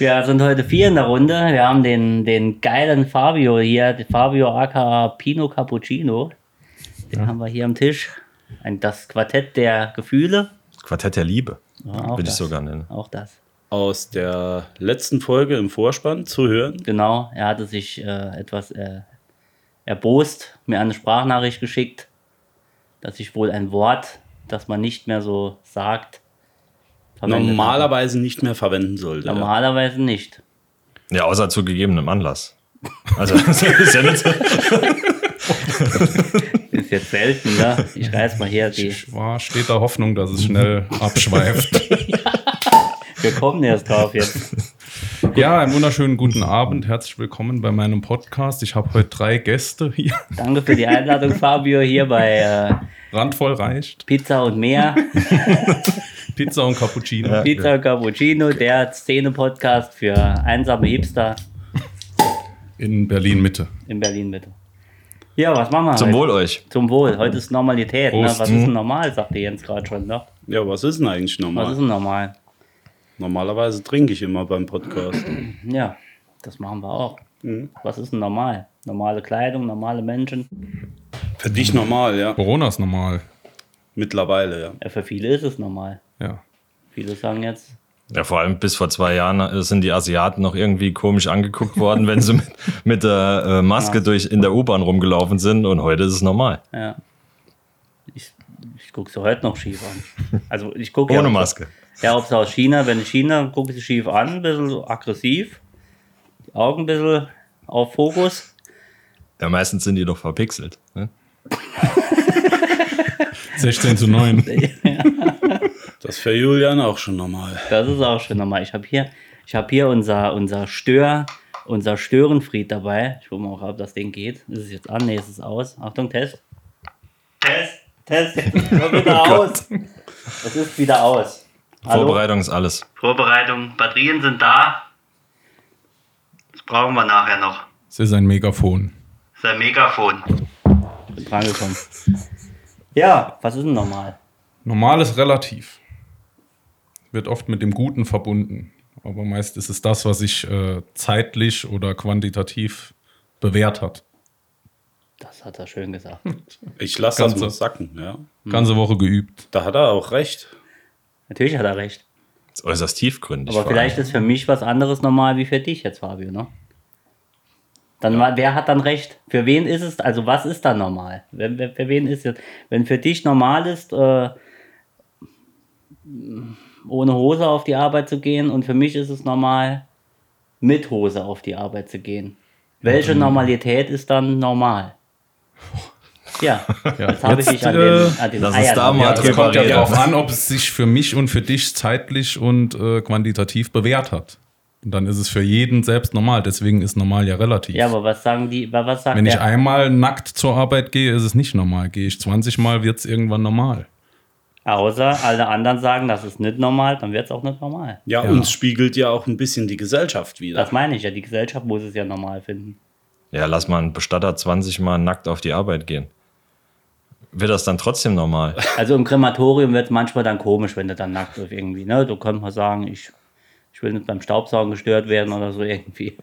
Wir sind heute vier in der Runde. Wir haben den, den geilen Fabio hier, den Fabio aka Pino Cappuccino. Den haben wir hier am Tisch. Ein, das Quartett der Gefühle. Quartett der Liebe, Ja, auch würde ich das. sogar nennen. Auch das. Aus der letzten Folge im Vorspann zu hören. Genau, er hatte sich äh, etwas äh, erbost, mir eine Sprachnachricht geschickt, dass ich wohl ein Wort, das man nicht mehr so sagt, verwendet. Normalerweise nicht mehr verwenden sollte. Normalerweise nicht. Ja, außer zu gegebenem Anlass. Also, das ist ja nicht so. Ist jetzt selten, ne? Ich reiß mal hier die. Ich war steter Hoffnung, dass es schnell abschweift. Wir kommen erst drauf jetzt. Ja, einen wunderschönen guten Abend. Herzlich willkommen bei meinem Podcast. Ich habe heute drei Gäste hier. Danke für die Einladung, Fabio, hier bei äh, Randvoll reicht. Pizza und mehr. Pizza und Cappuccino. Pizza und Cappuccino, der Szene-Podcast für einsame Hipster In Berlin Mitte. in Berlin, bitte. Ja, was machen wir Zum heute? Wohl euch. Zum Wohl. Heute ist Normalität. Ne? Was ist denn normal, sagte Jens gerade schon. Ne? Ja, was ist denn eigentlich Was normal? ist denn normal? Normalerweise trinke ich immer beim Podcast. Ja, das machen wir auch. Mhm. Was ist denn normal? Normale Kleidung, normale Menschen. Für dich normal, ja. Corona ist normal. Mittlerweile, ja. Ja, für viele ist es normal. Ja. Viele sagen jetzt, Ja, vor allem bis vor zwei Jahren äh, sind die Asiaten noch irgendwie komisch angeguckt worden, wenn sie mit, mit der äh, Maske durch in der U-Bahn rumgelaufen sind und heute ist es normal. ja. Ich, ich gucke sie heute noch schief an. Also ich gucke Ohne ja, Maske. Ja, ob es aus China, wenn in China gucke ich sie schief an, ein bisschen so aggressiv. Die Augen ein bisschen auf Fokus. Ja, meistens sind die doch verpixelt. Ne? 16 zu 9. Das ist für Julian auch schon normal. Das ist auch schon normal. Ich habe hier, ich habe hier unser, unser Stör, unser Störenfried dabei. Ich gucke mal, ob das Ding geht. Ist es jetzt an? Nee, ist es aus. Achtung, Test. Test, Test. Wieder aus. Es ist wieder aus. Hallo? Vorbereitung ist alles. Vorbereitung. Batterien sind da. Das brauchen wir nachher noch. Es ist ein Megafon. Das ist ein Megafon. Bin dran gekommen. Ja, was ist denn normal? Normal ist relativ. Wird oft mit dem Guten verbunden. Aber meist ist es das, was sich äh, zeitlich oder quantitativ bewährt hat. Das hat er schön gesagt. Ich lasse das mal sacken, ja. Ganze Woche geübt. Da hat er auch recht. Natürlich hat er recht. Das ist äußerst tiefgründig. Aber vielleicht ist für mich was anderes normal wie für dich jetzt, Fabio, ne? Dann wer hat dann recht? Für wen ist es, also was ist dann normal? Wer, wer, für wen ist es? Wenn für dich normal ist, äh, ohne Hose auf die Arbeit zu gehen und für mich ist es normal, mit Hose auf die Arbeit zu gehen. Welche Normalität ist dann normal? Ja, jetzt habe ich dich an äh, den, an den uns Eiern da mal. Es kommt ja darauf an, ob es sich für mich und für dich zeitlich und äh, quantitativ bewährt hat. Und dann ist es für jeden selbst normal. Deswegen ist normal ja relativ. Ja, aber was sagen die, was sagt Wenn ich der? einmal nackt zur Arbeit gehe, ist es nicht normal. Gehe ich 20 Mal, wird es irgendwann normal. Außer alle anderen sagen, das ist nicht normal, dann wird es auch nicht normal. Ja, Ja. uns spiegelt ja auch ein bisschen die Gesellschaft wieder. Das meine ich ja, die Gesellschaft muss es ja normal finden. Ja, lass mal einen Bestatter 20 Mal nackt auf die Arbeit gehen. Wird das dann trotzdem normal? Also im Krematorium wird es manchmal dann komisch, wenn du dann nackt bist irgendwie. Ne? Du könntest mal sagen, ich, ich will nicht beim Staubsaugen gestört werden oder so irgendwie.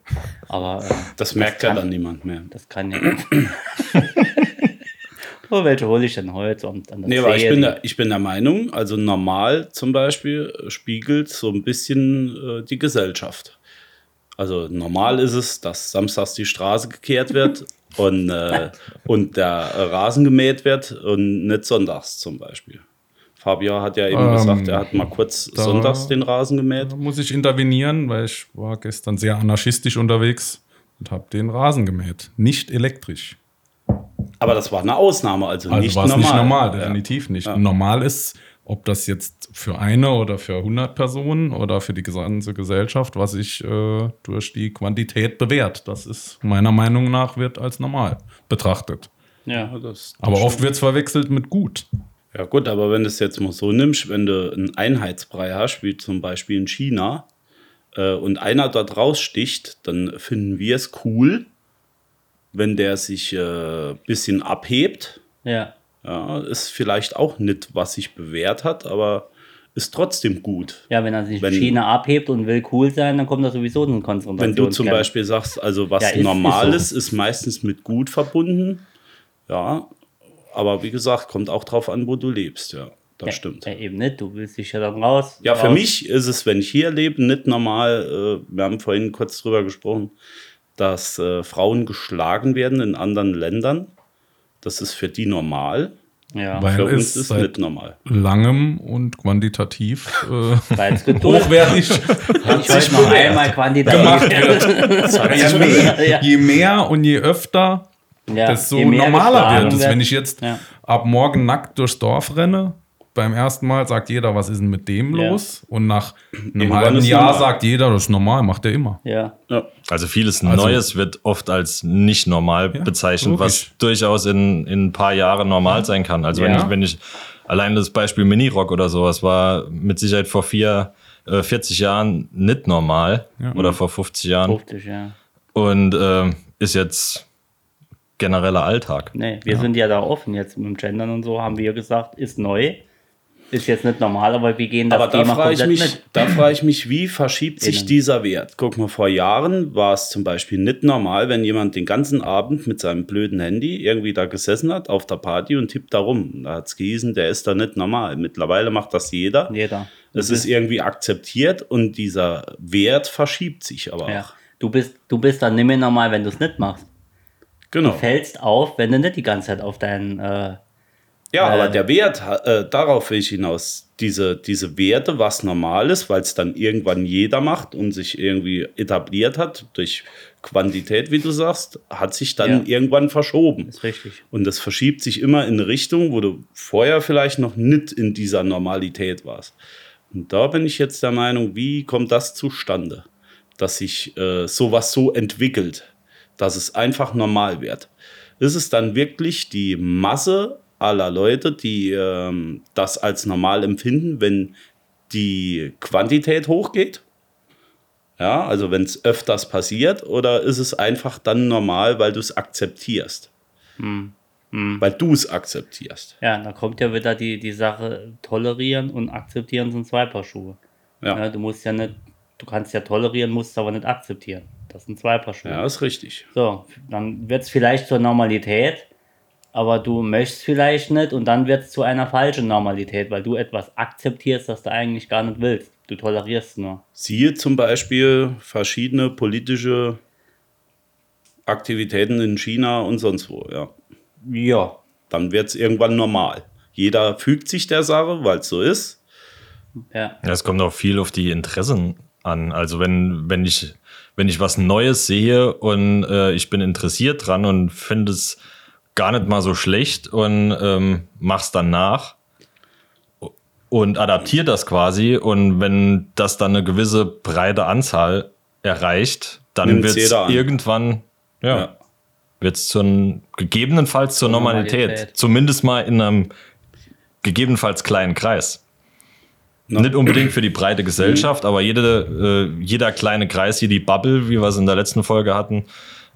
Aber äh, Das merkt ja kann- dann niemand mehr. das kann ja. oh, welche hole ich denn heute? Und dann Nee, aber ich bin, der, ich bin der Meinung, also normal zum Beispiel äh, spiegelt so ein bisschen äh, die Gesellschaft. Also normal ist es, dass samstags die Straße gekehrt wird und, äh, und der Rasen gemäht wird und nicht sonntags zum Beispiel. Fabio hat ja eben Ähm, gesagt, er hat mal kurz da- sonntags den Rasen gemäht. Da muss ich intervenieren, weil ich war gestern sehr anarchistisch unterwegs und habe den Rasen gemäht. Nicht elektrisch. Aber das war eine Ausnahme, also, Also nicht war es normal. nicht normal, Ja. definitiv nicht. Ja. Normal ist, ob das jetzt für eine oder für 100 Personen oder für die gesamte Gesellschaft, was sich äh, durch die Quantität bewährt. Das ist meiner Meinung nach wird als normal betrachtet. Ja. Ja, das, Aber oft wird es verwechselt mit gut. Ja gut, aber wenn du es jetzt mal so nimmst, wenn du einen Einheitsbrei hast, wie zum Beispiel in China, äh, und einer dort raussticht, dann finden wir es cool, wenn der sich ein äh, bisschen abhebt. Ja. Ja, ist vielleicht auch nicht, was sich bewährt hat, aber ist trotzdem gut. Ja, wenn er sich Wenn- China abhebt und will cool sein, dann kommt er sowieso in Konzentrations Wenn du zum Beispiel sagst, also was Ja, ist- Normales ist ist, meistens mit gut verbunden, ja, aber wie gesagt, kommt auch drauf an, wo du lebst, ja, das ja, stimmt. Ja, eben nicht, du willst dich ja dann raus. Ja, für raus. mich ist es, wenn ich hier lebe, nicht normal. Äh, wir haben vorhin kurz drüber gesprochen, dass äh, Frauen geschlagen werden in anderen Ländern. Das ist für die normal. Ja, Weil Für es uns ist seit nicht normal. langem und quantitativ äh, weil es geduldet hochwertig Ich heute noch einmal quantitativ. gemacht wird. je, mehr, Ja. je mehr und je öfter, Ja, desto normaler wird es. Wenn ich jetzt Ja. ab morgen nackt durchs Dorf renne, beim ersten Mal sagt jeder, was ist denn mit dem Ja. los? Und nach einem Irgendwann halben Jahr normal. sagt jeder, das ist normal, macht er immer. Ja, Ja. Also vieles Also- Neues wird oft als nicht normal Ja, bezeichnet, was logisch. durchaus in, in ein paar Jahren normal sein kann. Also wenn Ja. ich, wenn ich allein das Beispiel Minirock oder sowas war mit Sicherheit vor vier, äh, 40 Jahren nicht normal oder vor 50 Jahren 50, ja. und äh, ist jetzt genereller Alltag. Nee, wir sind ja da offen jetzt mit dem Gendern und so, haben wir gesagt, ist neu. Ist jetzt nicht normal, aber wir gehen das Aber da Thema frage ich, mich, mit. da frage ich mich, wie verschiebt sich Innen. dieser Wert? Guck mal, vor Jahren war es zum Beispiel nicht normal, wenn jemand den ganzen Abend mit seinem blöden Handy irgendwie da gesessen hat auf der Party und tippt da rum. Da hat es gehießen, der ist da nicht normal. Mittlerweile macht das jeder. Jeder. Es ist irgendwie akzeptiert und dieser Wert verschiebt sich aber Ja. auch. Du bist, du bist dann nicht mehr normal, wenn du es nicht machst. Genau. Du fällst auf, wenn du nicht die ganze Zeit auf deinen. Äh, Ja, Äh, aber der Wert, äh, darauf will ich hinaus. Diese, diese Werte, was normal ist, weil es dann irgendwann jeder macht und sich irgendwie etabliert hat durch Quantität, wie du sagst, hat sich dann Ja. irgendwann verschoben. ist richtig. Und das verschiebt sich immer in eine Richtung, wo du vorher vielleicht noch nicht in dieser Normalität warst. Und da bin ich jetzt der Meinung, wie kommt das zustande, dass sich äh, sowas so entwickelt, dass es einfach normal wird? Ist es dann wirklich die Masse aller Leute, die ähm, das als normal empfinden, wenn die Quantität hochgeht? Ja, also wenn es öfters passiert, oder ist es einfach dann normal, weil du es akzeptierst? Weil du es akzeptierst. Ja, da kommt ja wieder die, die Sache, tolerieren und akzeptieren sind zwei Paar Schuhe. Ja. Ja, du musst ja nicht, du kannst ja tolerieren, musst aber nicht akzeptieren. Das sind zwei Paar Schuhe. Ja, ist richtig. So, dann wird es vielleicht zur Normalität, aber du möchtest vielleicht nicht und dann wird es zu einer falschen Normalität, weil du etwas akzeptierst, das du eigentlich gar nicht willst. Du tolerierst es nur. Siehe zum Beispiel verschiedene politische Aktivitäten in China und sonst wo. Ja. Ja. Dann wird es irgendwann normal. Jeder fügt sich der Sache, weil es so ist. Ja. Ja, es kommt auch viel auf die Interessen an. Also wenn, wenn ich, wenn ich was Neues sehe und äh, ich bin interessiert dran und finde es gar nicht mal so schlecht und ähm, mach's dann nach und adaptiere das quasi. Und wenn das dann eine gewisse breite Anzahl erreicht, dann wird es irgendwann, ja, Ja. wird es gegebenenfalls zur Normalität. Normalität. Zumindest mal in einem gegebenenfalls kleinen Kreis. Na. Nicht unbedingt für die breite Gesellschaft, aber jede, äh, jeder kleine Kreis, hier die Bubble, wie wir es in der letzten Folge hatten,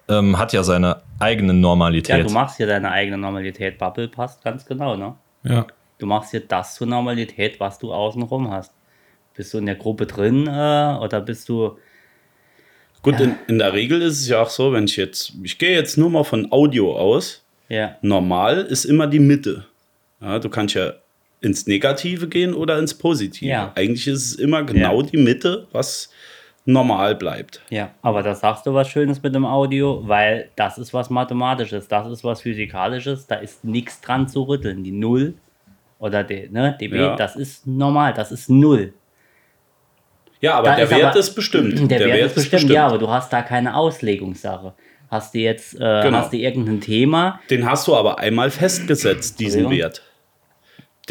ähm, hat ja seine eigene ja, Normalität. du machst hier deine eigene Normalität. Bubble passt ganz genau, ne? Ja. Du machst hier das zur Normalität, was du außenrum hast. Bist du in der Gruppe drin äh, oder bist du. Gut, in, in der Regel ist es ja auch so, wenn ich jetzt, ich gehe jetzt nur mal von Audio aus. Ja. Normal ist immer die Mitte. Ja, du kannst ja ins Negative gehen oder ins Positive. Ja. Eigentlich ist es immer genau Ja. die Mitte, was normal bleibt. Ja, aber da sagst du was Schönes mit dem Audio, weil das ist was Mathematisches, das ist was Physikalisches, da ist nichts dran zu rütteln. Die Null oder die, ne, dB, Ja. das ist normal, das ist Null. Ja, aber Da der ist Wert aber- ist bestimmt. Der, Wert, ist bestimmt, ja, aber du hast da keine Auslegungssache. Hast du jetzt, äh, Genau. hast du irgendein Thema, Den hast du aber einmal festgesetzt, diesen. Wert.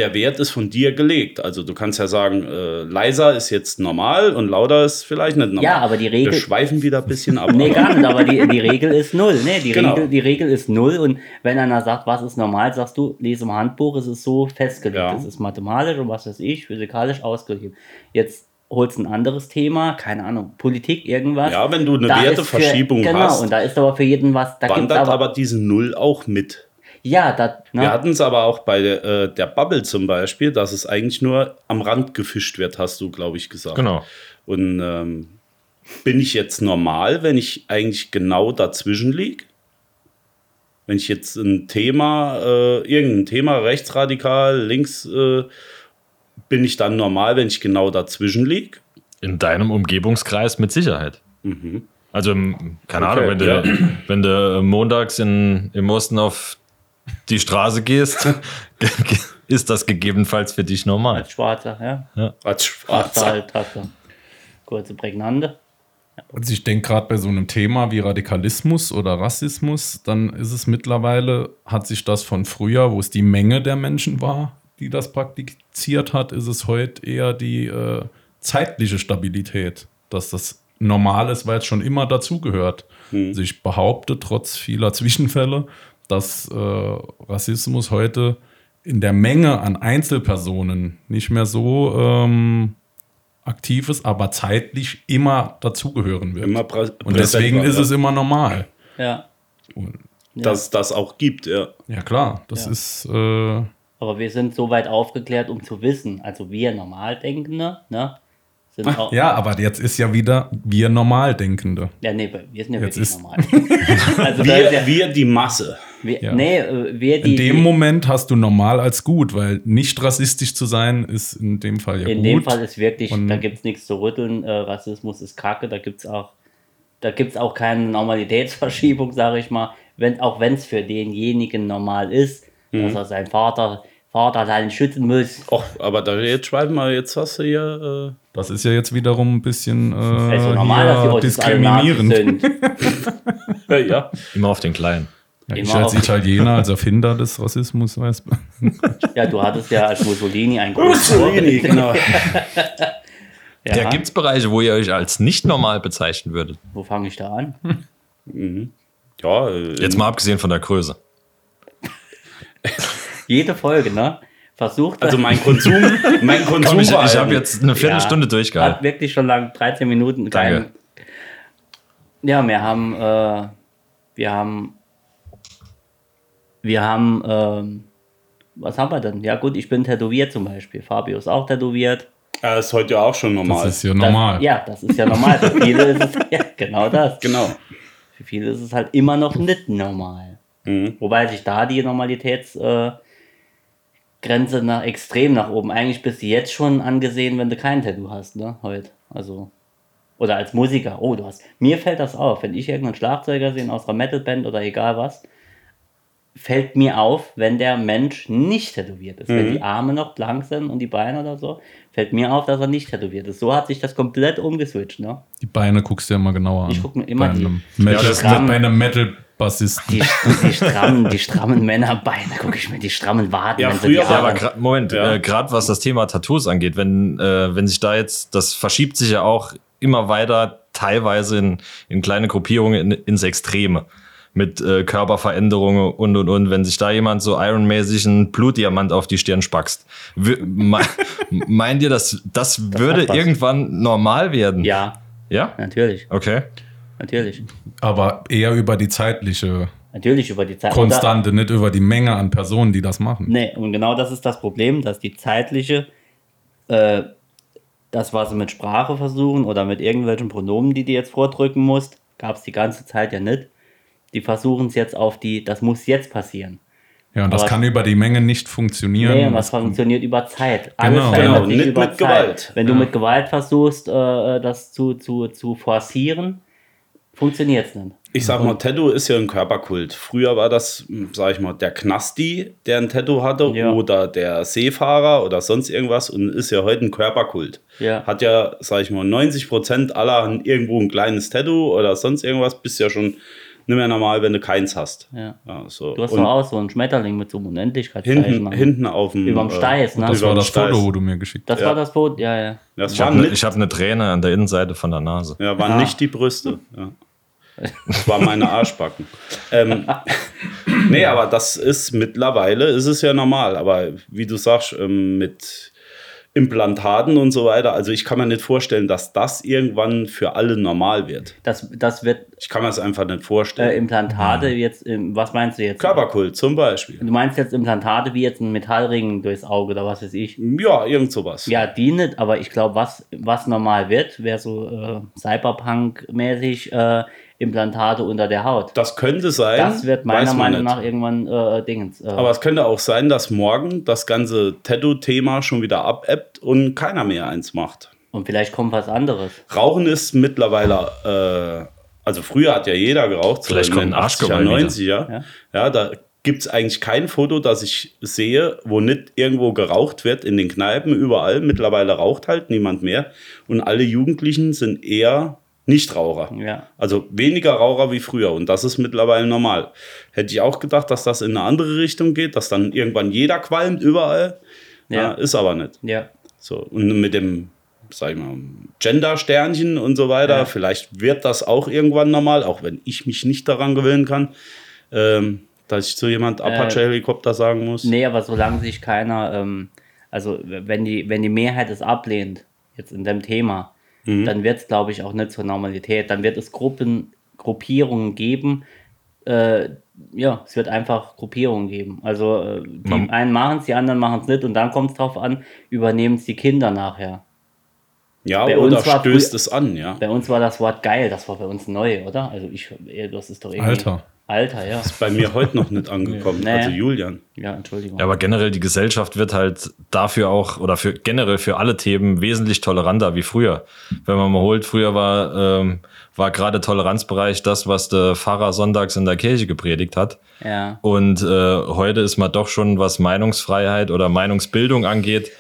Der Wert ist von dir gelegt. Also du kannst ja sagen, äh, leiser ist jetzt normal und lauter ist vielleicht nicht normal. Ja, aber die Regel- Wir schweifen wieder ein bisschen ab. Nee, gar nicht, aber die, die Regel ist null. Nee, die, Genau. Regel, die Regel ist null. Und wenn einer sagt, was ist normal, sagst du, lese im Handbuch, es ist so festgelegt. Ja. Es ist mathematisch und was weiß ich, physikalisch ausgegeben. Jetzt holst du ein anderes Thema, keine Ahnung, Politik, irgendwas. Ja, wenn du eine Werteverschiebung für, genau, hast, und da ist aber für jeden was, da wandert aber, aber diese Null auch mit. Ja, da, ne, Wir hatten es aber auch bei äh, der Bubble zum Beispiel, dass es eigentlich nur am Rand gefischt wird, hast du, glaube ich, gesagt. Genau. Und ähm, bin ich jetzt normal, wenn ich eigentlich genau dazwischen liege? Wenn ich jetzt ein Thema, äh, irgendein Thema, rechtsradikal, links, äh, bin ich dann normal, wenn ich genau dazwischen liege? In deinem Umgebungskreis mit Sicherheit. Also, im- keine Okay, Ahnung, wenn du, ja. wenn du montags in, im Osten auf die Straße gehst, ist das gegebenenfalls für dich normal. als Schwarzer, ja. Als Hast du Schwarzer. halt, kurze Prägnante. Also ich denke gerade bei so einem Thema wie Radikalismus oder Rassismus, dann ist es mittlerweile, hat sich das von früher, wo es die Menge der Menschen war, die das praktiziert hat, ist es heute eher die äh, zeitliche Stabilität, dass das normal ist, weil es schon immer dazugehört. Also ich behaupte trotz vieler Zwischenfälle, dass äh, Rassismus heute in der Menge an Einzelpersonen nicht mehr so ähm, aktiv ist, aber zeitlich immer dazugehören wird. Immer Und deswegen ist es immer normal. Ja. Dass es das auch gibt, ja. Ja, klar, das Ja. ist. Äh, Aber wir sind so weit aufgeklärt, um zu wissen, also wir Normaldenkende, ne, auch. ja, aber jetzt ist ja wieder wir Normaldenkende. Ja, nee, wir sind ja Jetzt wirklich normal. also Wir, ja, wir die Masse. wir, ja. Nee, äh, wir die. In dem Moment hast du normal als gut, weil nicht rassistisch zu sein ist in dem Fall ja in gut. dem Fall ist wirklich, Und- da gibt es nichts zu rütteln. Äh, Rassismus ist Kacke, da gibt es auch, da gibt's auch keine Normalitätsverschiebung, sage ich mal. Wenn, auch wenn es für denjenigen normal ist, Mhm. dass er seinen Vater, Vater allein schützen muss. Och, aber da jetzt schreiben wir, jetzt hast du hier. das ist ja jetzt wiederum ein bisschen äh, Also normal, dass die Nazis diskriminierend. sind. Äh, ja. Immer auf den Kleinen. Ja, ich Immer als. Italiener, als Erfinder des Rassismus, weiß Ja, du hattest ja als Mussolini ein großes Mussolini, genau. Ja, Ja, gibt es Bereiche, wo ihr euch als nicht normal bezeichnen würdet? Wo fange ich da an? Ja, äh, Jetzt mal abgesehen von der Größe. Jede Folge, ne? Versucht Also mein Konsum, mein Konsum Komm, ich, ich ja- habe jetzt eine Viertelstunde Hat durchgehalten. wirklich schon lang, 13 Minuten. Danke. Kein, ja, wir haben, äh, wir haben, wir haben, ähm, was haben wir denn? Ja gut, ich bin tätowiert zum Beispiel. Fabio ist auch tätowiert. Ja, ist heute ja auch schon normal. Das ist ja normal. Das, ja, das ist ja normal. Für viele ist es, ja, genau das. genau. Für viele ist es halt immer noch nicht normal. Mhm. Wobei sich da die Normalitätsgrenze äh, Grenze nach, extrem nach oben. Eigentlich bist du jetzt schon angesehen, wenn du kein Tattoo hast, ne? Heute. Also. Oder als Musiker. Oh, du hast. Mir fällt das auf, wenn ich irgendeinen Schlagzeuger sehe aus einer Metalband oder egal was, fällt mir auf, wenn der Mensch nicht tätowiert ist. Wenn die Arme noch blank sind und die Beine oder so, fällt mir auf, dass er nicht tätowiert ist. So hat sich das komplett umgeswitcht, ne? Die Beine guckst du ja immer genauer an. Ich guck mir immer bei die- einem Metal, Ja, das kann- bei einem Metal-Bassisten. Die, die, strammen, die strammen Männerbeine, gucke ich mir die strammen Waden. Ja, früher die war Ja, aber Moment, Ja. äh, gerade was das Thema Tattoos angeht, wenn, äh, wenn sich da jetzt, das verschiebt sich ja auch immer weiter, teilweise in, in kleine Gruppierungen in, ins Extreme. Mit äh, Körperveränderungen und und und. Wenn sich da jemand so ironmäßig einen Blutdiamant auf die Stirn spackst, me meint ihr, dass das, würde hat was. irgendwann normal werden? Ja, Ja? natürlich, Okay. Natürlich. Aber eher über die zeitliche Natürlich über die Zeit. Konstante, nicht über die Menge an Personen, die das machen. Nee, und genau das ist das Problem, dass die zeitliche, äh, das, was sie mit Sprache versuchen oder mit irgendwelchen Pronomen, die du jetzt vordrücken musst, gab es die ganze Zeit ja nicht. Die versuchen es jetzt auf die, das muss jetzt passieren. Ja, und das Aber- kann über die Menge nicht funktionieren. Nee, was Das- funktioniert über Zeit. Alles Genau. Genau, nicht über mit Zeit. Gewalt. Wenn du mit Gewalt versuchst, äh, das zu, zu, zu forcieren, funktioniert es nicht. Ich sag mal, Tattoo ist ja ein Körperkult. Früher war das, sag ich mal, der Knasti, der ein Tattoo hatte, Ja. oder der Seefahrer oder sonst irgendwas und ist ja heute ein Körperkult. Ja. Hat ja, sag ich mal, 90 Prozent aller irgendwo ein kleines Tattoo oder sonst irgendwas, bist ja schon nicht mehr normal, wenn du keins hast. Ja. Ja, so. Du hast Und doch auch so einen Schmetterling mit so einem Unendlichkeitszeichen. hinten, hinten auf dem. Überm Steiß, ne? Das war das Steiß. Foto, wo du mir geschickt hast. Das war das Boot, ja, ja. Das Ich habe ich hab eine Träne an der Innenseite von der Nase. ja, waren Ah. nicht die Brüste. Ja. Das war meine Arschbacken. ähm, nee, aber das ist mittlerweile, ist es ja normal. Aber wie du sagst, ähm, mit Implantaten und so weiter, also ich kann mir nicht vorstellen, dass das irgendwann für alle normal wird. Das, das wird Ich kann mir das einfach nicht äh, vorstellen. Implantate jetzt, im, was meinst du jetzt? Körperkult zum Beispiel. Du meinst jetzt Implantate wie jetzt ein Metallring durchs Auge oder was weiß ich? Ja, irgend sowas. Ja, die nicht, aber ich glaube, was, was normal wird, wäre so äh, Cyberpunk-mäßig äh, Implantate unter der Haut. Das könnte sein. Das wird meiner Meinung nicht. nach irgendwann äh, Dingens. Äh, Aber es könnte auch sein, dass morgen das ganze Tattoo-Thema schon wieder abebbt und keiner mehr eins macht. und vielleicht kommt was anderes. Rauchen ist mittlerweile, äh, also früher hat ja jeder geraucht, Vielleicht in kommt ein Arschgeweih 90er. wieder. Ja. da gibt es eigentlich kein Foto, das ich sehe, wo nicht irgendwo geraucht wird, in den Kneipen, überall. Mittlerweile raucht halt niemand mehr. Und alle Jugendlichen sind eher Nichtraucher. Ja. Also weniger Raucher wie früher. Und das ist mittlerweile normal. Hätte ich auch gedacht, dass das in eine andere Richtung geht, dass dann irgendwann jeder qualmt überall. Ja. Ja. ist aber nicht. Ja. So, und mit dem, sag ich mal, Gender-Sternchen und so weiter, Ja. vielleicht wird das auch irgendwann normal, auch wenn ich mich nicht daran gewöhnen kann, ähm, dass ich zu jemand Apache-Helikopter sagen muss. Nee, aber solange sich keiner, ähm, also wenn die, wenn die Mehrheit es ablehnt, jetzt in dem Thema, Mhm. dann wird es, glaube ich, auch nicht zur Normalität. Dann wird es Gruppen, Gruppierungen geben. Äh, ja, es wird einfach Gruppierungen geben. Also äh, die Man- einen machen es, die anderen machen es nicht und dann kommt es drauf an, übernehmen es die Kinder nachher. Ja, Bei oder uns war stößt es an, ja. Bei uns war das Wort geil, das war bei uns neu, oder? Also ich, das ist doch irgendwie... Alter. Alter, ja. Bei mir heute noch nicht angekommen, Nee. also Julian. Ja, Entschuldigung. Ja, aber generell die Gesellschaft wird halt dafür auch oder für generell für alle Themen wesentlich toleranter wie früher. Wenn man mal holt, früher war, ähm, war gerade Toleranzbereich das, was der Pfarrer sonntags in der Kirche gepredigt hat. ja. Und äh, heute ist man doch schon, was Meinungsfreiheit oder Meinungsbildung angeht,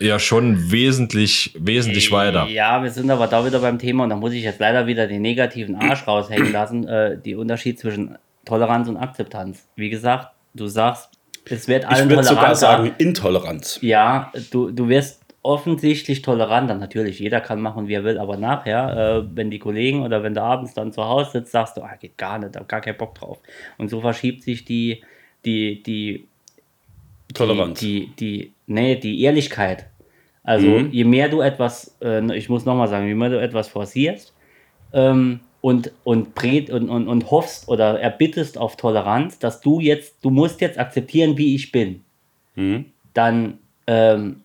ja schon wesentlich, wesentlich weiter. Ja, wir sind aber da wieder beim Thema und da muss ich jetzt leider wieder den negativen Arsch raushängen lassen. Äh, die Unterschied zwischen Toleranz und Akzeptanz. Wie gesagt, du sagst, es wird Ich allen würde sogar sagen Intoleranz. Ja, du, du wirst offensichtlich toleranter. Natürlich, jeder kann machen, wie er will, aber nachher, äh, wenn die Kollegen oder wenn du abends dann zu Hause sitzt, sagst du, ah, geht gar nicht, hab gar keinen Bock drauf. Und so verschiebt sich die, die, die, Toleranz. die, die, die, nee, die Ehrlichkeit. Also Mhm. je mehr du etwas, äh, ich muss nochmal sagen, je mehr du etwas forcierst ähm, und, und, und, und, und hoffst oder erbittest auf Toleranz, dass du jetzt, du musst jetzt akzeptieren, wie ich bin, Mhm. dann ähm,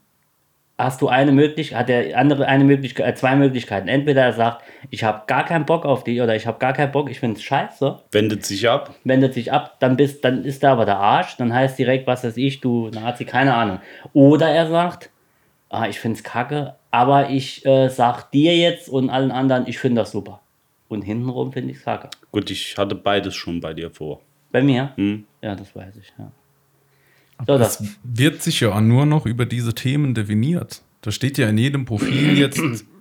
hast du eine Möglichkeit, hat der andere eine Möglichkeit, äh, zwei Möglichkeiten. Entweder er sagt, ich habe gar keinen Bock auf dich oder ich habe gar keinen Bock, ich finde es scheiße, Wendet sich ab. wendet sich ab, dann bist, dann ist da aber der Arsch, dann heißt direkt, was weiß ich, du Nazi, keine Ahnung. Oder er sagt, ah, ich finde es kacke, aber ich äh, sag dir jetzt und allen anderen, ich finde das super. Und hintenrum finde ich es kacke. Gut, ich hatte beides schon bei dir vor. Bei mir? Hm. Ja, das weiß ich, ja. So, das, Das wird sich ja nur noch über diese Themen definiert. Da steht ja in jedem Profil jetzt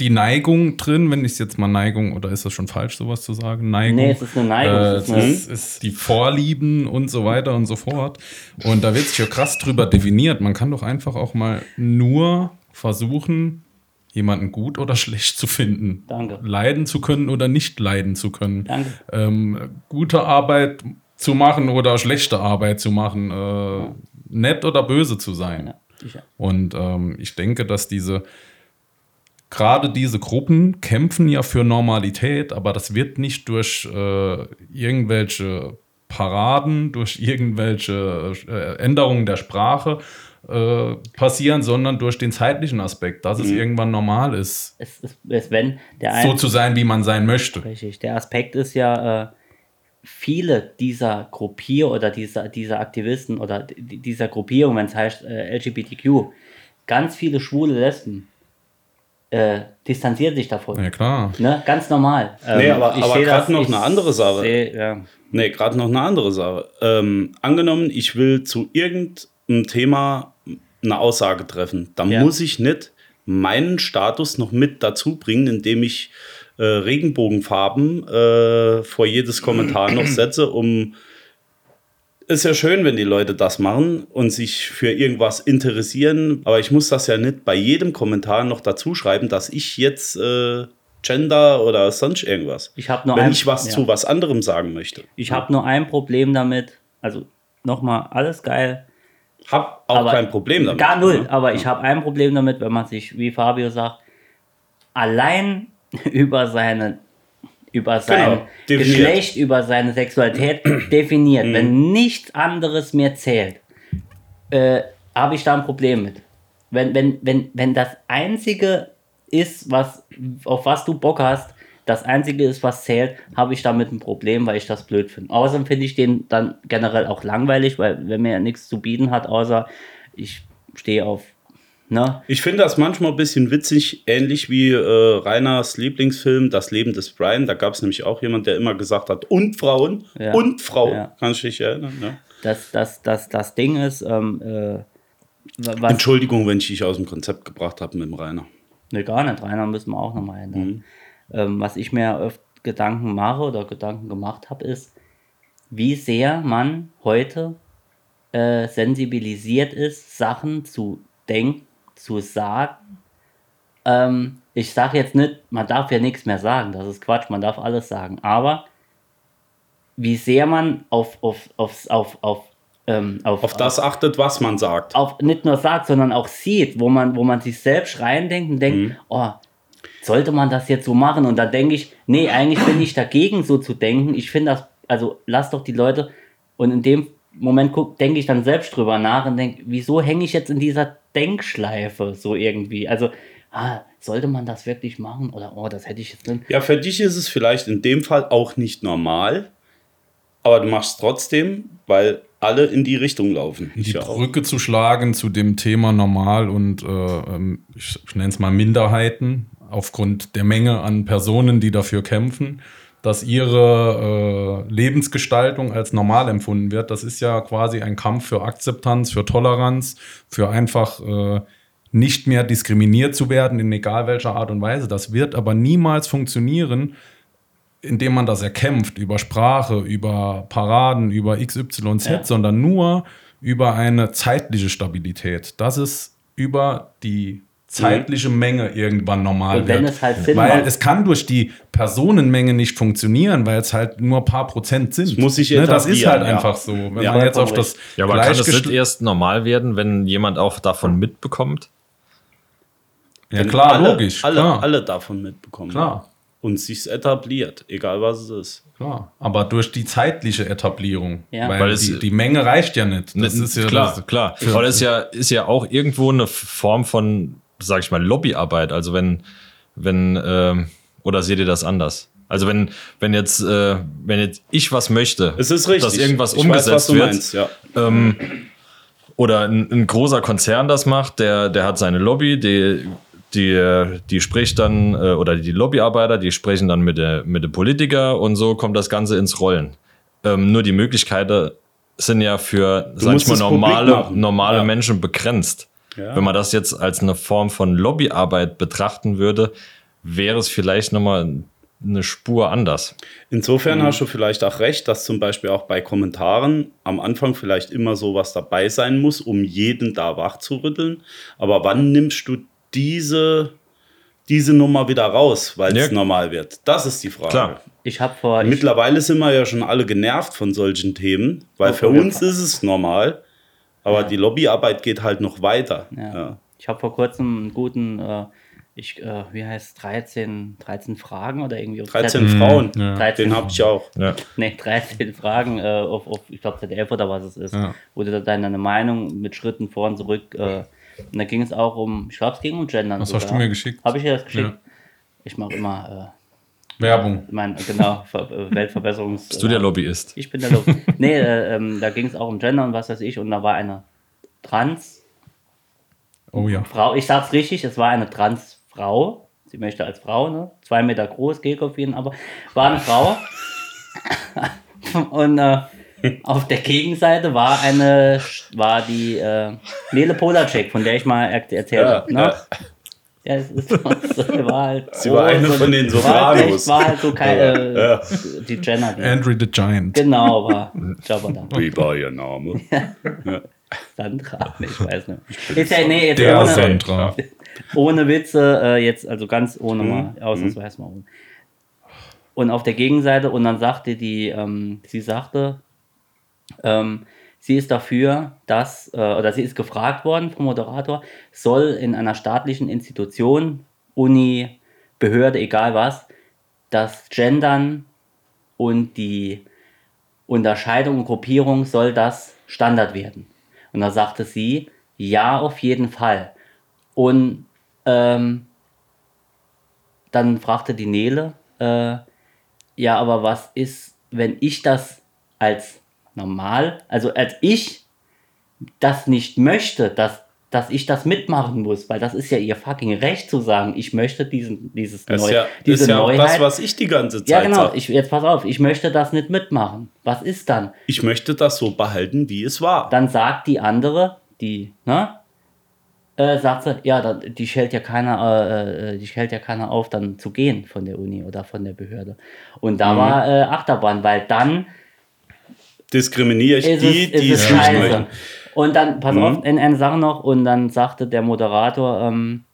die Neigung drin, wenn ich es jetzt mal Neigung, oder ist das schon falsch, sowas zu sagen? Neigung. Nee, es ist eine Neigung, Äh, es ist ist, die Vorlieben und so weiter und so fort. Und da wird sich ja krass drüber definiert. Man kann doch einfach auch mal nur versuchen, jemanden gut oder schlecht zu finden. Danke. Leiden zu können oder nicht leiden zu können. Danke. Ähm, gute Arbeit zu machen oder schlechte Arbeit zu machen. Äh, nett oder böse zu sein. ja, sicher. Und ähm, ich denke, dass diese, gerade diese Gruppen kämpfen ja für Normalität, aber das wird nicht durch äh, irgendwelche Paraden, durch irgendwelche äh, Änderungen der Sprache äh, passieren, sondern durch den zeitlichen Aspekt, dass es irgendwann normal ist, Es ist, es, wenn der so zu sein, wie man sein möchte. Richtig. Der Aspekt ist ja, äh, viele dieser Gruppier oder dieser, dieser Aktivisten oder di- dieser Gruppierung, wenn es heißt äh, LGBTQ, ganz viele schwule Lesben äh, distanzieren sich davon. Ja, klar. Ne? Ganz normal. Ähm, Nee, aber- ich aber grad das- noch eine andere Sache. seh, ja. Nee, gerade noch eine andere Sache. Ähm, angenommen, ich will zu irgendeinem Thema eine Aussage treffen. Dann Ja. muss ich nicht meinen Status noch mit dazu bringen, indem ich äh, Regenbogenfarben äh, vor jedes Kommentar noch setze, um ist ja schön, wenn die Leute das machen und sich für irgendwas interessieren, aber ich muss das ja nicht bei jedem Kommentar noch dazu schreiben, dass ich jetzt äh, Gender oder sonst irgendwas. Ich habe nur wenn ein- ich was ja. zu was anderem sagen möchte. Ich habe nur ein Problem damit. Also nochmal, alles geil. Hab auch Aber kein Problem damit. Gar null. ne? Aber ich habe ein Problem damit, wenn man sich, wie Fabio sagt, allein über seine über sein Genau. Geschlecht, über seine Sexualität definiert. Mhm. Wenn nichts anderes mehr zählt, äh, habe ich da ein Problem mit. Wenn, wenn, wenn, wenn das Einzige ist, was, auf was du Bock hast, das Einzige ist, was zählt, habe ich damit ein Problem, weil ich das blöd finde. Außerdem finde ich den dann generell auch langweilig, weil wenn mir ja nichts zu bieten hat, außer ich stehe auf, ne? Ich finde das manchmal ein bisschen witzig, ähnlich wie äh, Reiners Lieblingsfilm Das Leben des Brian. Da gab es nämlich auch jemand, der immer gesagt hat, und Frauen, Ja. und Frauen. Ja. Kannst du dich erinnern? Ja? Das, das, das, das Ding ist, ähm, äh, Entschuldigung, wenn ich dich aus dem Konzept gebracht habe mit dem Rainer. Ne, gar nicht. Rainer müssen wir auch nochmal ändern. Mhm. Ähm, was ich mir oft Gedanken mache oder Gedanken gemacht habe, ist, wie sehr man heute äh, sensibilisiert ist, Sachen zu denken, zu sagen. Ähm, ich sage jetzt nicht, man darf ja nichts mehr sagen, das ist Quatsch, man darf alles sagen. Aber wie sehr man auf, auf, auf, auf, auf, ähm, auf, Auf das achtet, was man sagt. auf nicht nur sagt, sondern auch sieht, wo man, wo man sich selbst reindenkt und denkt, Mhm. oh, sollte man das jetzt so machen? Und dann denke ich, nee, eigentlich bin ich dagegen, so zu denken. Ich finde das, also lass doch die Leute, und in dem Moment guck, denke ich dann selbst drüber nach und denke, wieso hänge ich jetzt in dieser Denkschleife so irgendwie? Also, ah, sollte man das wirklich machen? Oder, oh, das hätte ich jetzt nicht. Ja, für dich ist es vielleicht in dem Fall auch nicht normal, aber du machst es trotzdem, weil alle in die Richtung laufen. Ich die ja auch. Brücke zu schlagen zu dem Thema Normal und äh, ähm, ich, ich nenne es mal Minderheiten aufgrund der Menge an Personen, die dafür kämpfen, dass ihre äh, Lebensgestaltung als normal empfunden wird. Das ist ja quasi ein Kampf für Akzeptanz, für Toleranz, für einfach äh, nicht mehr diskriminiert zu werden in egal welcher Art und Weise. Das wird aber niemals funktionieren, indem man das erkämpft über Sprache, über Paraden, über XYZ, Ja. sondern nur über eine zeitliche Stabilität. Das ist über die zeitliche Menge irgendwann normal Und wenn wird. es halt Sinn weil macht. es kann durch die Personenmenge nicht funktionieren, weil es halt nur ein paar Prozent sind. muss sich ne, das ist halt ja. einfach so. Wenn Ja, man jetzt auf das Ja, aber kann es Gleichgeschl- nicht erst normal werden, wenn jemand auch davon mitbekommt? Ja Wenn klar, alle, logisch. Alle, klar, alle davon mitbekommen. Klar. Und sich etabliert, egal was es ist. klar. Aber durch die zeitliche Etablierung. Ja. Weil, Weil es- die, die Menge reicht ja nicht. Das ist ja klar, das, klar. Aber das ist ja, ist ja auch irgendwo eine Form von, sag ich mal, Lobbyarbeit. Also wenn, wenn, ähm, oder seht ihr das anders? Also wenn, wenn jetzt, äh, wenn jetzt ich was möchte, Es ist richtig. dass irgendwas Ich weiß, umgesetzt du wird, meinst, ja. ähm, oder ein, ein großer Konzern das macht, der, der hat seine Lobby, die, die, die spricht dann, äh, oder die Lobbyarbeiter, die sprechen dann mit der, mit der Politiker und so kommt das Ganze ins Rollen. Ähm, nur die Möglichkeiten sind ja für, sag ich mal, normale, normale Ja. Menschen begrenzt. Ja. Wenn man das jetzt als eine Form von Lobbyarbeit betrachten würde, wäre es vielleicht nochmal eine Spur anders. Insofern Mhm. hast du vielleicht auch recht, dass zum Beispiel auch bei Kommentaren am Anfang vielleicht immer sowas dabei sein muss, um jeden da wach zu rütteln. Aber wann nimmst du diese, diese Nummer wieder raus, weil es Ja. normal wird? Das ist die Frage. Klar. Ich habe vor. Ich, Mittlerweile sind wir ja schon alle genervt von solchen Themen, weil Auf für uns ist es normal, aber die Lobbyarbeit geht halt noch weiter. Ja. Ja. Ich habe vor kurzem einen guten, äh, ich, äh, wie heißt 13, 13 Fragen oder irgendwie auf 13 Z- Frauen, Ja. 13, den habe ich auch. Ja. nee, 13 Fragen äh, auf, auf, ich glaube ZDF oder was es ist, Ja. wo du da deine Meinung mit Schritten vor und zurück, äh, und da ging es auch um, ich glaube es ging um Gendern. Was hast du mir geschickt? Habe ich dir das geschickt? Ja. Ich mache immer, Werbung. äh, mein, genau, äh, Weltverbesserungs... Bist du der Lobbyist? Ich bin der Lobby. nee, äh, ähm, da ging es auch um Gender und was weiß ich und da war eine Trans- Oh ja. Frau, ich sag's richtig, es war eine Transfrau. Sie möchte als Frau, ne? Zwei Meter groß, Gekoffin, aber war eine Frau. Und äh, auf der Gegenseite war eine, war die äh, Nele Polacek, von der ich mal er erzählt Ja, habe. Ne? ja. Ja, es ist sie war halt. Sie war eine von den War, halt Sopranos. war halt so keine. Ja. Die Jenner. Die, Andre the Giant. genau, war Jabba da. Wie war ihr Name? Sandra, ich weiß nicht. Ist ja, nee, jetzt Der ohne, Sandra. ohne Witze, äh, jetzt also ganz ohne Mhm. mal, ausnahmsweise mal ohne. Und auf der Gegenseite, und dann sagte die, ähm, sie sagte, ähm, sie ist dafür, dass, äh, oder sie ist gefragt worden vom Moderator, soll in einer staatlichen Institution, Uni, Behörde, egal was, das Gendern und die Unterscheidung und Gruppierung soll das Standard werden. Und da sagte sie, ja, auf jeden Fall. Und ähm, dann fragte die Nele, äh, ja, aber was ist, wenn ich das als normal, also als ich das nicht möchte, dass, dass ich das mitmachen muss, weil das ist ja ihr fucking Recht zu sagen, ich möchte diesen, dieses Das ist Neu- ja, diese ist ja auch Neuheit. das, was ich die ganze Zeit ja, genau. Ich, jetzt pass auf, ich möchte das nicht mitmachen. Was ist dann? Ich möchte das so behalten, wie es war. Dann sagt die andere, die, ne? Äh, sagt sie, ja, da, die hält ja keiner, äh, äh, die hält ja keiner auf, dann zu gehen von der Uni oder von der Behörde. Und Mhm. da war äh, Achterbahn, weil dann Diskriminiere ich ist die, es, die es nicht möchten. Und dann, pass Mhm. auf, in eine Sache noch, und dann sagte der Moderator, ähm,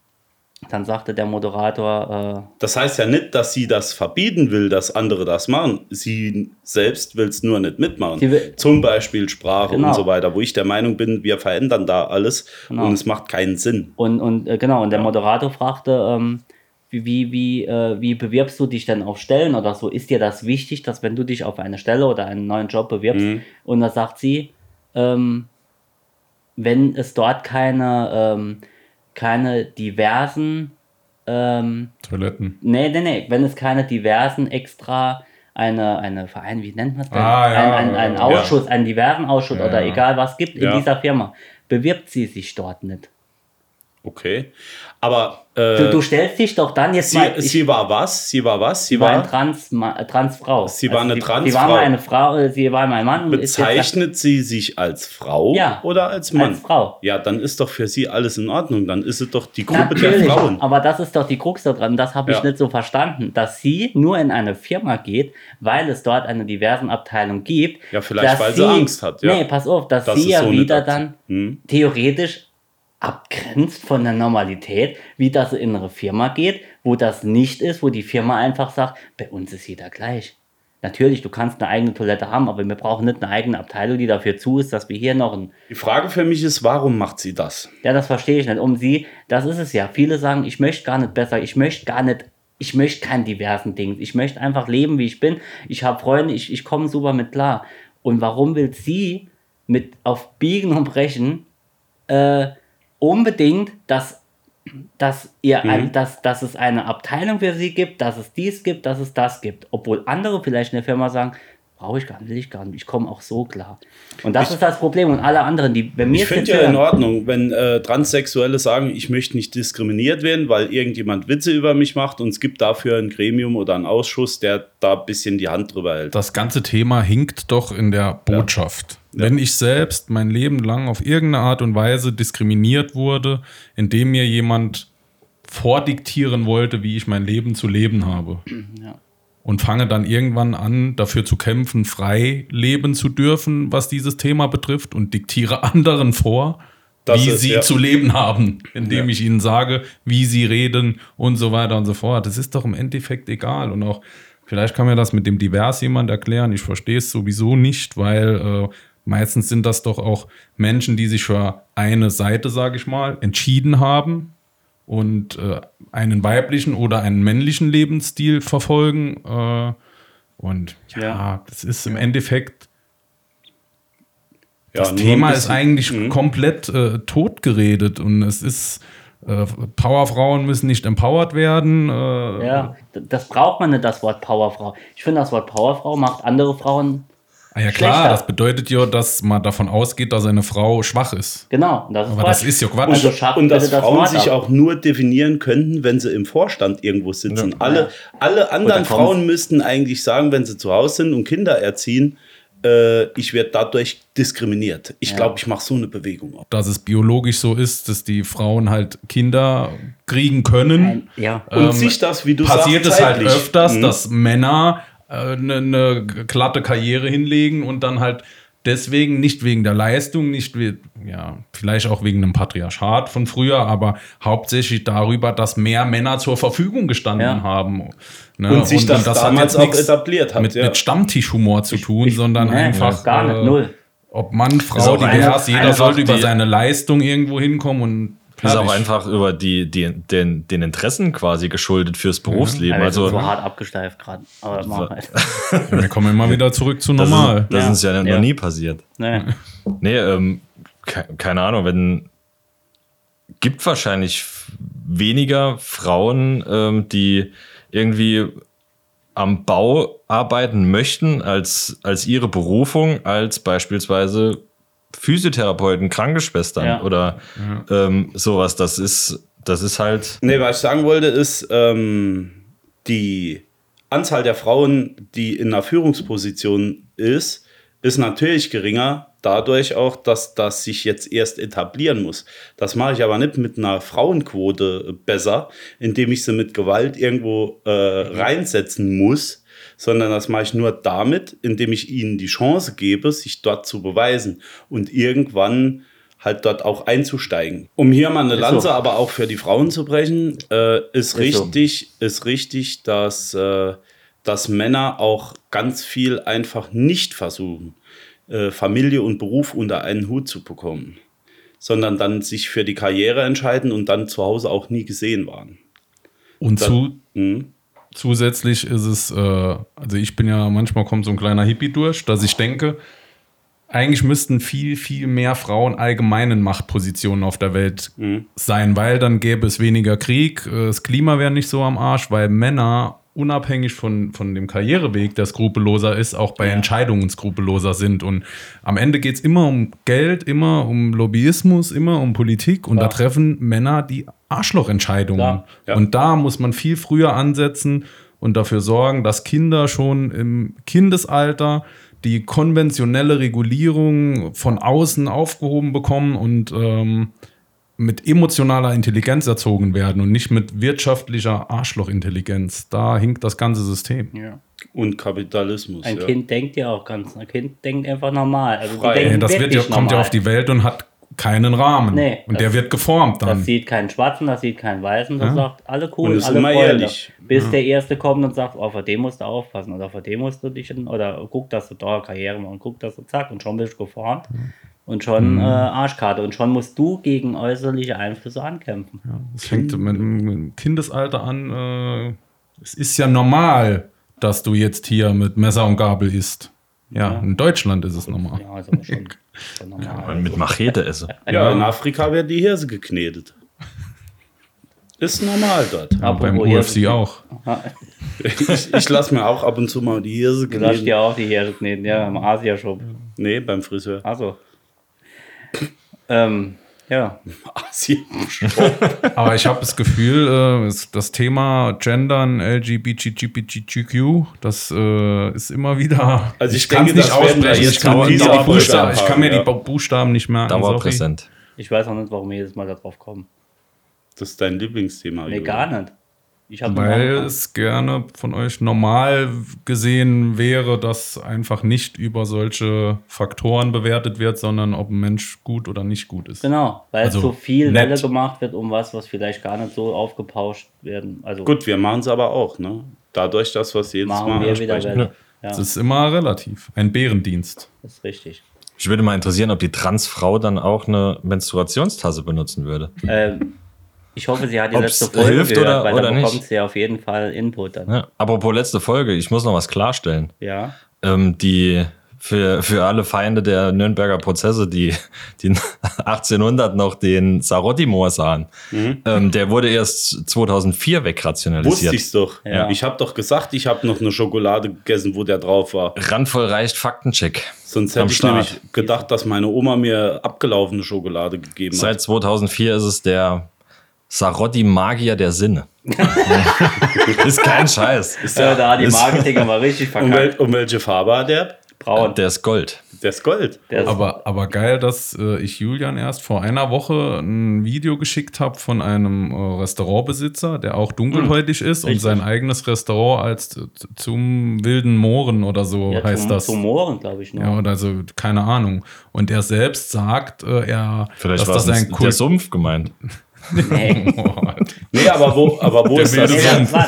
dann sagte der Moderator, äh, Das heißt ja nicht, dass sie das verbieten will, dass andere das machen. Sie selbst will es nur nicht mitmachen. Will- Zum Beispiel Sprache Genau. und so weiter, wo ich der Meinung bin, wir verändern da alles Genau. und es macht keinen Sinn. Und, und äh, genau, und der Moderator fragte, ähm, wie, wie, wie, äh, wie bewirbst du dich denn auf Stellen oder so? Ist dir das wichtig, dass wenn du dich auf eine Stelle oder einen neuen Job bewirbst, Mhm. und da sagt sie, ähm, wenn es dort keine, ähm, keine diversen, ähm, Toiletten. nee, nee, nee, wenn es keine diversen extra eine, eine Verein, wie nennt man es denn? Ah, ja, ein, ein, ein ja. Ausschuss, einen diversen Ausschuss Ja, oder ja. egal was gibt in Ja. dieser Firma, bewirbt sie sich dort nicht. Okay. Aber Du, äh, du stellst dich doch dann jetzt sie, mal. Ich, sie war was? Sie war was? Sie sie war war, eine Trans, äh, Transfrau. Sie war eine Sie war Transfrau. mal eine Frau, äh, sie war mein Mann. und ist jetzt- bezeichnet sie sich als Frau Ja, oder als Mann? als Frau. Ja, dann ist doch für sie alles in Ordnung. Dann ist es doch die Gruppe Natürlich, der Frauen. aber das ist doch die Krux da dran. Das habe ich Ja. nicht so verstanden, dass sie nur in eine Firma geht, weil es dort eine diversen Abteilung gibt. Ja, vielleicht, weil sie Angst hat, ja. Nee, pass auf, dass Das sie ja so wieder dann Hm. theoretisch abgrenzt von der Normalität, wie das in eine Firma geht, wo das nicht ist, wo die Firma einfach sagt, bei uns ist jeder gleich. Natürlich, du kannst eine eigene Toilette haben, aber wir brauchen nicht eine eigene Abteilung, die dafür zu ist, dass wir hier noch ein Die Frage für mich ist, warum macht sie das? ja, das verstehe ich nicht. Um sie, das ist es ja. Viele sagen, ich möchte gar nicht besser, ich möchte gar nicht, ich möchte keinen diversen Ding. Ich möchte einfach leben, wie ich bin. Ich habe Freunde, ich, ich komme super mit klar. Und warum will sie mit auf Biegen und Brechen äh, unbedingt, dass, dass, ihr ein, dass, dass es eine Abteilung für sie gibt, dass es dies gibt, dass es das gibt. Obwohl andere vielleicht in der Firma sagen, brauche ich gar nicht, will ich gar nicht, ich komme auch so klar. Und das ist das Problem. Und alle anderen, die bei mir Ich ist finde ja in Ordnung, wenn äh, Transsexuelle sagen, ich möchte nicht diskriminiert werden, weil irgendjemand Witze über mich macht und es gibt dafür ein Gremium oder einen Ausschuss, der da ein bisschen die Hand drüber hält. Das ganze Thema hinkt doch in der Botschaft. Wenn ich selbst mein Leben lang auf irgendeine Art und Weise diskriminiert wurde, indem mir jemand vordiktieren wollte, wie ich mein Leben zu leben habe. Und fange dann irgendwann an, dafür zu kämpfen, frei leben zu dürfen, was dieses Thema betrifft, und diktiere anderen vor, Das wie ist, sie ja. zu leben haben, indem Ja. ich ihnen sage, wie sie reden und so weiter und so fort. Das ist doch im Endeffekt egal. Und auch, vielleicht kann mir das mit dem Divers jemand erklären. Ich verstehe es sowieso nicht, weil äh, meistens sind das doch auch Menschen, die sich für eine Seite, sage ich mal, entschieden haben und äh, einen weiblichen oder einen männlichen Lebensstil verfolgen. Äh, und ja, Ja. das ist im Endeffekt Ja, das Thema ist eigentlich Mhm. komplett äh, totgeredet und es ist, äh, Powerfrauen müssen nicht empowered werden. Äh, Ja, das braucht man nicht, das Wort Powerfrau. Ich finde, das Wort Powerfrau macht andere Frauen ah, ja klar, schlechter. das bedeutet ja, dass man davon ausgeht, dass eine Frau schwach ist. Genau. und Das ist Aber Quatsch. das ist ja Quatsch. Also schafft und dass das Frauen sich auch nur definieren könnten, wenn sie im Vorstand irgendwo sitzen. Ja. Alle, alle anderen Frauen müssten eigentlich sagen, wenn sie zu Hause sind und Kinder erziehen, äh, ich werde dadurch diskriminiert. Ich Ja. glaube, ich mache so eine Bewegung. auch. Dass es biologisch so ist, dass die Frauen halt Kinder kriegen können. Ein, ja. Und Ähm, sich das, wie du passiert sagst, es halt öfters, Mhm. dass Männer eine äh, ne glatte Karriere hinlegen und dann halt deswegen nicht wegen der Leistung, nicht we ja, vielleicht auch wegen einem Patriarchat von früher, aber hauptsächlich darüber, dass mehr Männer zur Verfügung gestanden Ja. haben. Ne? Und sich das damals auch etabliert hat, Mit, ja. mit Stammtischhumor zu tun, sondern Nein, einfach gar nicht, äh, null. ob Mann, Frau, auch divers, jeder sollte über die- seine Leistung irgendwo hinkommen und Ist auch einfach über die, die, den, den Interessen quasi geschuldet fürs Berufsleben. Ja, also, so hart abgesteift gerade. Aber machen halt. Wir kommen immer wieder zurück zu das, normal. ist, das Ja. ist ja noch Ja. nie passiert. Nee. Nee, ähm, ke keine Ahnung, wenn gibt wahrscheinlich weniger Frauen, ähm, die irgendwie am Bau arbeiten möchten als, als ihre Berufung, als beispielsweise Physiotherapeuten, Krankenschwestern Ja. oder ähm, sowas. Das ist, das ist halt. Nee, was ich sagen wollte, ist, ähm, die Anzahl der Frauen, die in einer Führungsposition ist, ist natürlich geringer, dadurch auch, dass das sich jetzt erst etablieren muss. Das mache ich aber nicht mit einer Frauenquote besser, indem ich sie mit Gewalt irgendwo äh, reinsetzen muss, sondern das mache ich nur damit, indem ich ihnen die Chance gebe, sich dort zu beweisen und irgendwann halt dort auch einzusteigen. Um hier mal eine Lanze so. aber auch für die Frauen zu brechen, äh, ist, Ist so. richtig, ist richtig, dass, äh, dass Männer auch ganz viel einfach nicht versuchen, äh, Familie und Beruf unter einen Hut zu bekommen, sondern dann sich für die Karriere entscheiden und dann zu Hause auch nie gesehen waren. Und Dann- zu, Mhm. Zusätzlich ist es, äh, also ich bin ja, manchmal kommt so ein kleiner Hippie durch, dass ich denke, eigentlich müssten viel, viel mehr Frauen allgemeinen Machtpositionen auf der Welt sein, weil dann gäbe es weniger Krieg, äh, das Klima wäre nicht so am Arsch, weil Männer unabhängig von, von dem Karriereweg, der skrupelloser ist, auch bei Entscheidungen skrupelloser sind. Und am Ende geht es immer um Geld, immer um Lobbyismus, immer um Politik. Und da treffen Männer die Arschlochentscheidungen. Ja. Und da muss man viel früher ansetzen und dafür sorgen, dass Kinder schon im Kindesalter die konventionelle Regulierung von außen aufgehoben bekommen und ähm, mit emotionaler Intelligenz erzogen werden und nicht mit wirtschaftlicher Arschlochintelligenz. Da hinkt das ganze System. Ja. Und Kapitalismus. Ein ja. Kind denkt ja auch ganz. Ein Kind denkt einfach normal. Also Frei. das wird ja, kommt ja auf die Welt und hat keinen Rahmen. Nee, und das- der wird geformt Das dann. sieht keinen Schwarzen, das sieht keinen Weißen, das Ja. sagt alle cool, Und ist alle immer Freunde. ehrlich. Bis der Erste kommt und sagt, oh, vor dem musst du aufpassen oder vor dem musst du dich, in, oder guck, dass du da Karriere machst und guck, dass du zack und schon bist du geformt und schon Mhm. äh, Arschkarte und schon musst du gegen äußerliche Einflüsse ankämpfen. Es fängt mit dem Kindesalter an. Äh, es ist ja normal, dass du jetzt hier mit Messer und Gabel isst. Ja, in Deutschland ist es normal. Ja, also schon, schon normal. Und mit Machete esse. Ja, in Afrika werden die Hirse geknetet. Ist normal dort. Ja, beim UFC Hirse- auch. Ich, ich lasse mir auch ab und zu mal die Hirse Du lässt kneten. dir auch die Herde kneten, ja, im Asia-Shop. Nee, beim Friseur. Also. Ähm, ja. Asien. Aber ich habe das Gefühl, äh, es- das Thema Gendern, LGBTQQ, das äh, ist immer wieder. Also ich Ich kann, die, die dauerpräsent Buchstaben, ich kann mir die. Buchstaben nicht merken. sorry. Dauerpräsent. Ich weiß auch nicht, warum wir jedes Mal darauf kommen. Das ist dein Lieblingsthema. Nee, Julian. gar nicht. Weil es gerne von euch normal gesehen wäre, dass einfach nicht über solche Faktoren bewertet wird, sondern ob ein Mensch gut oder nicht gut ist. Genau, weil Also, so viel nett. Welle gemacht wird um was, was vielleicht gar nicht so aufgepauscht werden. Also Gut, wir machen es aber auch, ne? Dadurch, dass wir es jedes machen Mal wir wieder ansprechen. Welle. Ja, Es ist immer relativ. Ein Bärendienst. das ist richtig. Ich würde mal interessieren, ob die Transfrau dann auch eine Menstruationstasse benutzen würde. Ähm, ich hoffe, sie hat die Ob's letzte Folge hilft gehört, oder- weil oder da nicht. bekommt sie auf jeden Fall Input dann. Ja. Apropos letzte Folge, ich muss noch was klarstellen. Ja. Ähm, die für, für alle Feinde der Nürnberger Prozesse, die, die 1800 noch den Sarotti-Moor sahen, ähm, der wurde erst 2004 wegrationalisiert. Wusste ich's doch. Ja. Ich habe doch gesagt, ich habe noch eine Schokolade gegessen, wo der drauf war. Randvoll reicht Faktencheck. Sonst hätte ich Start. nämlich gedacht, dass meine Oma mir abgelaufene Schokolade gegeben hat. Seit 2004 ist es der Sarotti-Magier der Sinne. ist kein Scheiß. Ist Ja, ja, da hat die ist- Marketing aber richtig Und, wel verkackt. und welche Farbe hat der? Braun. Der ist Gold. Der ist Gold. Der ist, Aber, aber geil, dass äh, ich Julian erst vor einer Woche ein Video geschickt habe von einem äh, Restaurantbesitzer, der auch dunkelhäutig ist und Hm. Richtig. sein eigenes Restaurant als zum wilden Mohren oder so ja, heißt zum, das. Zum Mohren, glaube ich. Nur. Ja, oder so, keine Ahnung. Und er selbst sagt, äh, er, Vielleicht dass war das es ein der. Sumpf gemeint. Nee. Nee, aber wo, aber wo Der ist das?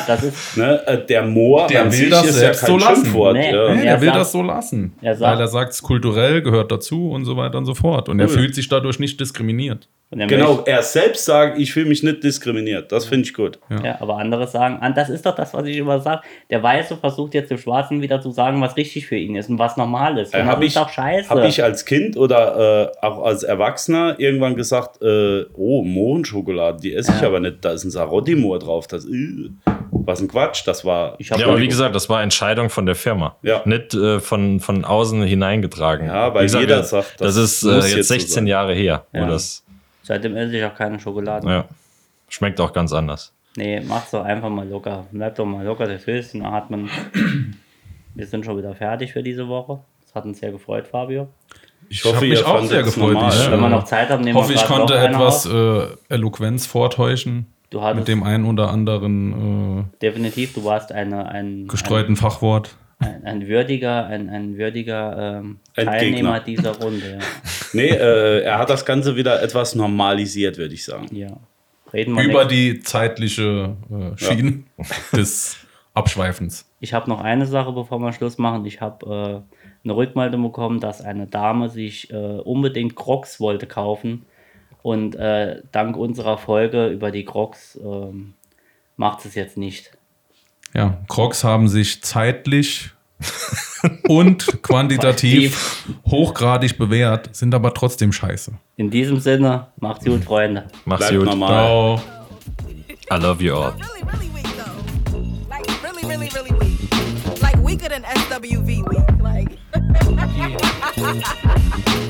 Das, ist, Ne? äh, Der Moor Der will das ja selbst so lassen. Schimpfwort. Nee. ja. Nee, Er der will sagt- das so lassen. er sagt- weil er sagt, es kulturell gehört dazu und so weiter und so fort. Und er Cool. fühlt sich dadurch nicht diskriminiert. Und er Genau, möchte- er selbst sagt, ich fühle mich nicht diskriminiert. Das finde ich gut. Ja, aber andere sagen, ah, das ist doch das, was ich immer sage. Der Weiße versucht jetzt dem Schwarzen wieder zu sagen, was richtig für ihn ist und was normal ist. Und Äh, das hab ist ich- doch scheiße. Habe ich als Kind oder äh, auch als Erwachsener irgendwann gesagt, äh, oh, Mohrenschokolade, die esse ich Ja. aber nicht. Da ist ein Sarotti-Moor drauf. Das, äh, was ein Quatsch. Das war. Ich Ja, aber wie gesagt, das war Entscheidung von der Firma. Ja. Nicht äh, von, von außen hineingetragen. Ja, weil gesagt, jeder sagt, das, das ist äh, jetzt jetzt so 16 sein. Jahre her, Ja. wo das Seitdem esse ich auch keine Schokolade. ja, schmeckt auch ganz anders. Nee, mach's doch einfach mal locker. Bleib doch mal locker, der Füßchen. Dann hat man. Wir sind schon wieder fertig für diese Woche. Das hat uns sehr gefreut, Fabio. Ich hoffe, mich ihr auch sehr gefreut. normal. Ich, Wenn wir äh, noch Zeit haben, nehmen hoffe, wir ich konnte noch eine etwas äh, Eloquenz vortäuschen. Du hattest Mit dem einen oder anderen definitiv, du warst eine, ein, äh, gestreuten Fachwort. Ein, ein würdiger, ein, ein würdiger ähm, Teilnehmer dieser Runde. Ja. Nee, äh, er hat das Ganze wieder etwas normalisiert, würde ich sagen. ja. Reden wir Über nächst- die zeitliche äh, Schiene des Abschweifens. Ich habe noch eine Sache, bevor wir Schluss machen. Ich habe äh, eine Rückmeldung bekommen, dass eine Dame sich äh, unbedingt Crocs wollte kaufen. Und äh, dank unserer Folge über die Crocs ähm, macht es jetzt nicht. Ja, Crocs haben sich zeitlich und quantitativ hochgradig bewährt, sind aber trotzdem scheiße. In diesem Sinne, macht's gut, Freunde. Mach's Bleibt gut. normal. Ciao. I love you all. Really, really weak though. Like really, really, really weak. Like weaker than SWV weak. Like.